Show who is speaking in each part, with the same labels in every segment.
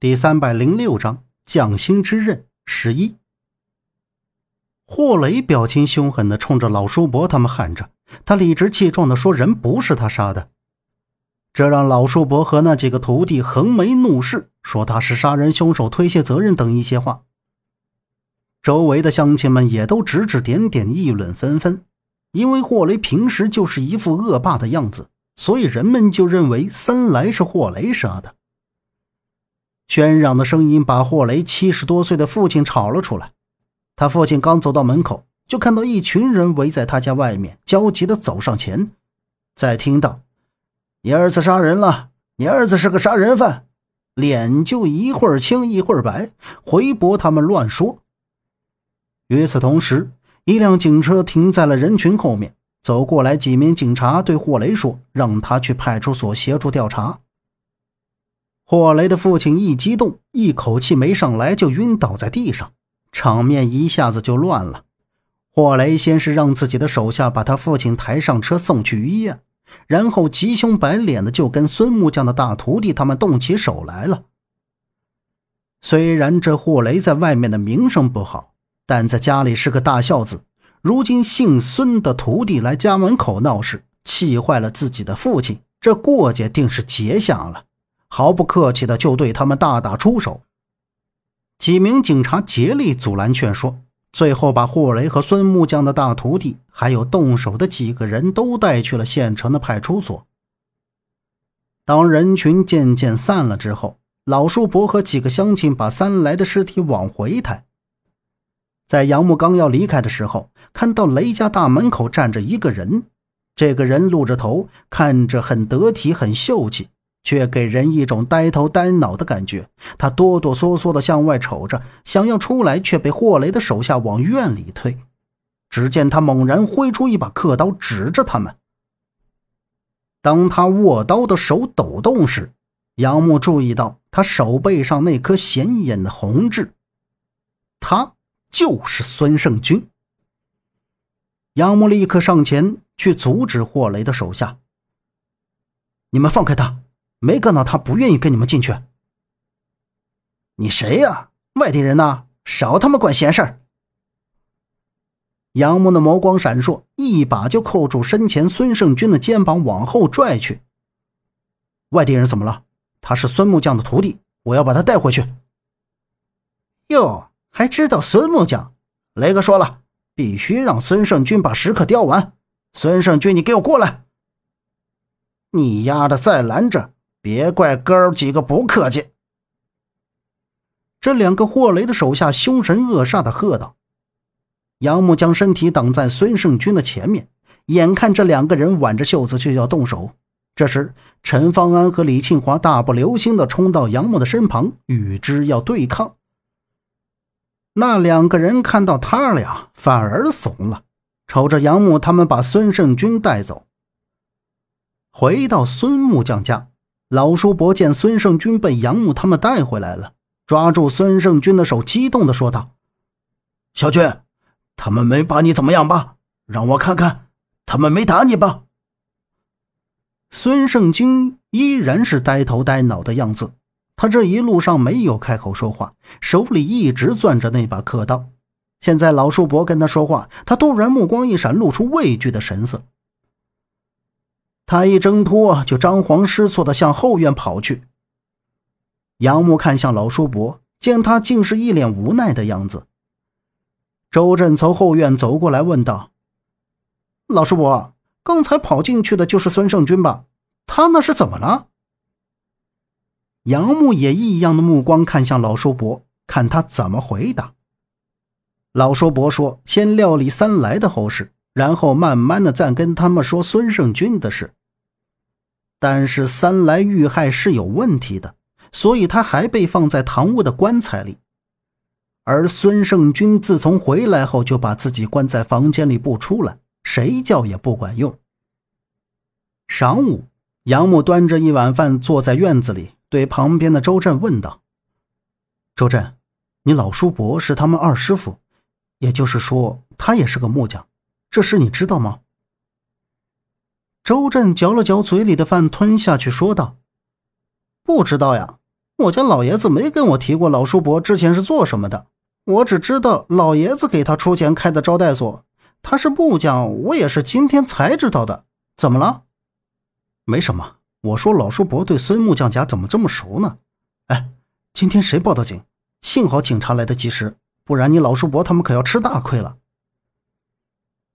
Speaker 1: 第三百零六章匠心之刃十一。霍雷表情凶狠的冲着老叔伯他们喊着，他理直气壮的说：“人不是他杀的。”这让老叔伯和那几个徒弟横眉怒视，说他是杀人凶手，推卸责任等一些话。周围的乡亲们也都指指点点，议论纷纷。因为霍雷平时就是一副恶霸的样子，所以人们就认为三来是霍雷杀的。喧嚷的声音把霍雷七十多岁的父亲吵了出来。他父亲刚走到门口，就看到一群人围在他家外面，焦急地走上前。再听到“你儿子杀人了，你儿子是个杀人犯”，脸就一会儿青一会儿白，回驳他们乱说。与此同时，一辆警车停在了人群后面，走过来几名警察对霍雷说：“让他去派出所协助调查。”霍雷的父亲一激动，一口气没上来就晕倒在地上，场面一下子就乱了。霍雷先是让自己的手下把他父亲抬上车送去医院，然后急凶白脸的就跟孙木匠的大徒弟他们动起手来了。虽然这霍雷在外面的名声不好，但在家里是个大孝子。如今姓孙的徒弟来家门口闹事，气坏了自己的父亲，这过节定是结下了。毫不客气的就对他们大打出手，几名警察竭力阻拦劝说，最后把霍雷和孙木匠的大徒弟，还有动手的几个人都带去了县城的派出所。当人群渐渐散了之后，老叔伯和几个乡亲把三来的尸体往回抬。在杨木刚要离开的时候，看到雷家大门口站着一个人，这个人露着头，看着很得体，很秀气。却给人一种呆头呆脑的感觉。他哆哆嗦嗦地向外瞅着，想要出来，却被霍雷的手下往院里推。只见他猛然挥出一把刻刀，指着他们。当他握刀的手抖动时，杨木注意到他手背上那颗显眼的红痣，他就是孙胜军。杨木立刻上前去阻止霍雷的手下：“你们放开他！”没看到他不愿意跟你们进去。你谁呀？外地人呐，少他妈管闲事儿！杨木的眸光闪烁，一把就扣住身前孙胜军的肩膀，往后拽去。外地人怎么了？他是孙木匠的徒弟，我要把他带回去。哟，还知道孙木匠？雷哥说了，必须让孙胜军把石刻雕完。孙胜军，你给我过来！你丫的再拦着！别怪哥儿几个不客气！这两个霍雷的手下凶神恶煞的喝道。杨木将身体挡在孙胜军的前面，眼看这两个人挽着袖子就要动手。这时，陈方安和李庆华大步流星的冲到杨木的身旁，与之要对抗。那两个人看到他俩，反而怂了，瞅着杨木他们把孙胜军带走。回到孙木匠家。老叔伯见孙胜军被杨木他们带回来了，抓住孙胜军的手，激动地说道：“
Speaker 2: 小军，他们没把你怎么样吧？让我看看，他们没打你吧？”
Speaker 1: 孙胜军依然是呆头呆脑的样子，他这一路上没有开口说话，手里一直攥着那把刻刀。现在老叔伯跟他说话，他突然目光一闪，露出畏惧的神色。他一挣脱，就张皇失措地向后院跑去。杨木看向老叔伯，见他竟是一脸无奈的样子。周震从后院走过来，问道：“老叔伯，刚才跑进去的就是孙胜军吧？他那是怎么了？”杨木也异样的目光看向老叔伯，看他怎么回答。老叔伯说：“先料理三来的后事，然后慢慢的再跟他们说孙胜军的事。”但是三来遇害是有问题的，所以他还被放在堂屋的棺材里。而孙胜军自从回来后，就把自己关在房间里不出来，谁叫也不管用。晌午，杨木端着一碗饭坐在院子里，对旁边的周震问道：“周震，你老叔伯是他们二师傅，也就是说他也是个木匠，这事你知道吗？”周震嚼了嚼嘴里的饭，吞下去，说道：“不知道呀，我家老爷子没跟我提过老叔伯之前是做什么的，我只知道老爷子给他出钱开的招待所。他是木匠，我也是今天才知道的。怎么了？没什么。我说老叔伯对孙木匠家怎么这么熟呢？哎，今天谁报的警？幸好警察来得及时，不然你老叔伯他们可要吃大亏了。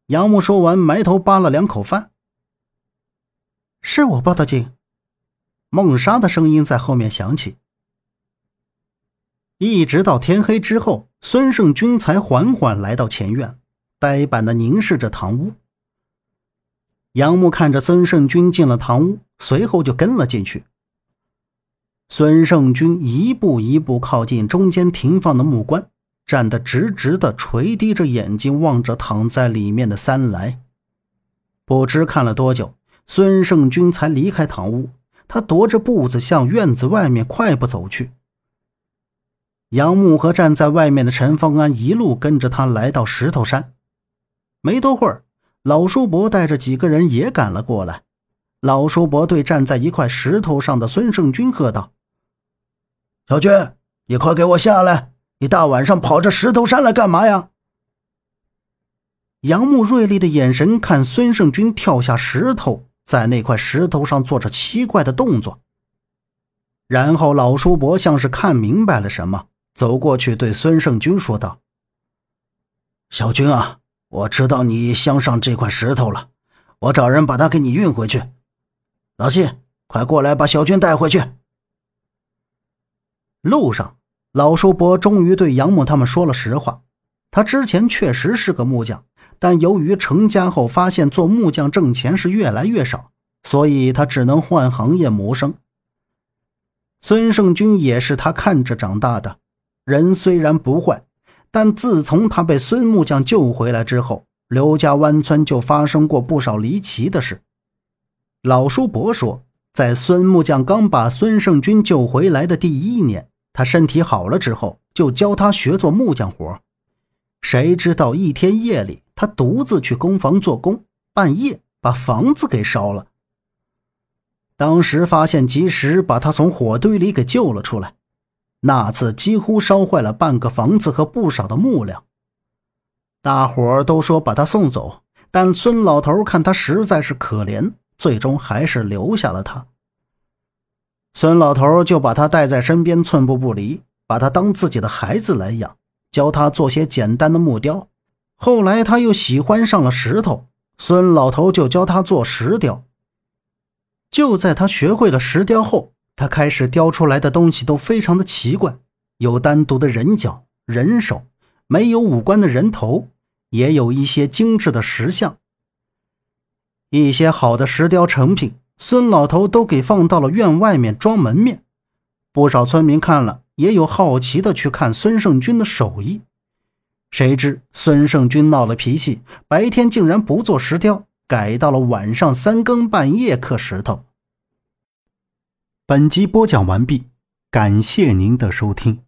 Speaker 1: 杨木说完，埋头扒了两口饭。是我报的警。孟莎的声音在后面响起。一直到天黑之后，孙胜军才缓缓来到前院，呆板的凝视着堂屋。杨木看着孙胜军进了堂屋，随后就跟了进去。孙胜军一步一步靠近中间停放的木棺，站得直直的，垂低着眼睛望着躺在里面的三来。不知看了多久，孙胜军才离开堂屋。他踱着步子向院子外面快步走去。杨木和站在外面的陈方安一路跟着他来到石头山。没多会儿，老叔伯带着几个人也赶了过来。老叔伯对站在一块石头上的孙胜军喝道：“
Speaker 2: 小军，你快给我下来！你大晚上跑这石头山来干嘛呀？”
Speaker 1: 杨木锐利的眼神看孙胜军跳下石头。在那块石头上做着奇怪的动作，然后老叔伯像是看明白了什么，走过去对孙胜军说道：“
Speaker 2: 小军啊，我知道你镶上这块石头了，我找人把它给你运回去。老谢，快过来把小军带回去。”
Speaker 1: 路上，老叔伯终于对杨木他们说了实话，他之前确实是个木匠。但由于成家后发现做木匠挣钱是越来越少，所以他只能换行业谋生。孙胜军也是他看着长大的，人虽然不坏，但自从他被孙木匠救回来之后，刘家湾村就发生过不少离奇的事。老叔伯说，在孙木匠刚把孙胜军救回来的第一年，他身体好了之后，就教他学做木匠活。谁知道一天夜里，他独自去工房做工，半夜把房子给烧了。当时发现及时，把他从火堆里给救了出来。那次几乎烧坏了半个房子和不少的木料。大伙儿都说把他送走，但孙老头看他实在是可怜，最终还是留下了他。孙老头就把他带在身边，寸步不离，把他当自己的孩子来养。教他做些简单的木雕，后来他又喜欢上了石头，孙老头就教他做石雕。就在他学会了石雕后，他开始雕出来的东西都非常的奇怪，有单独的人脚、人手，没有五官的人头，也有一些精致的石像。一些好的石雕成品，孙老头都给放到了院外面装门面，不少村民看了。也有好奇的去看孙胜军的手艺，谁知孙胜军闹了脾气，白天竟然不做石雕，改到了晚上三更半夜刻石头。
Speaker 3: 本集播讲完毕，感谢您的收听。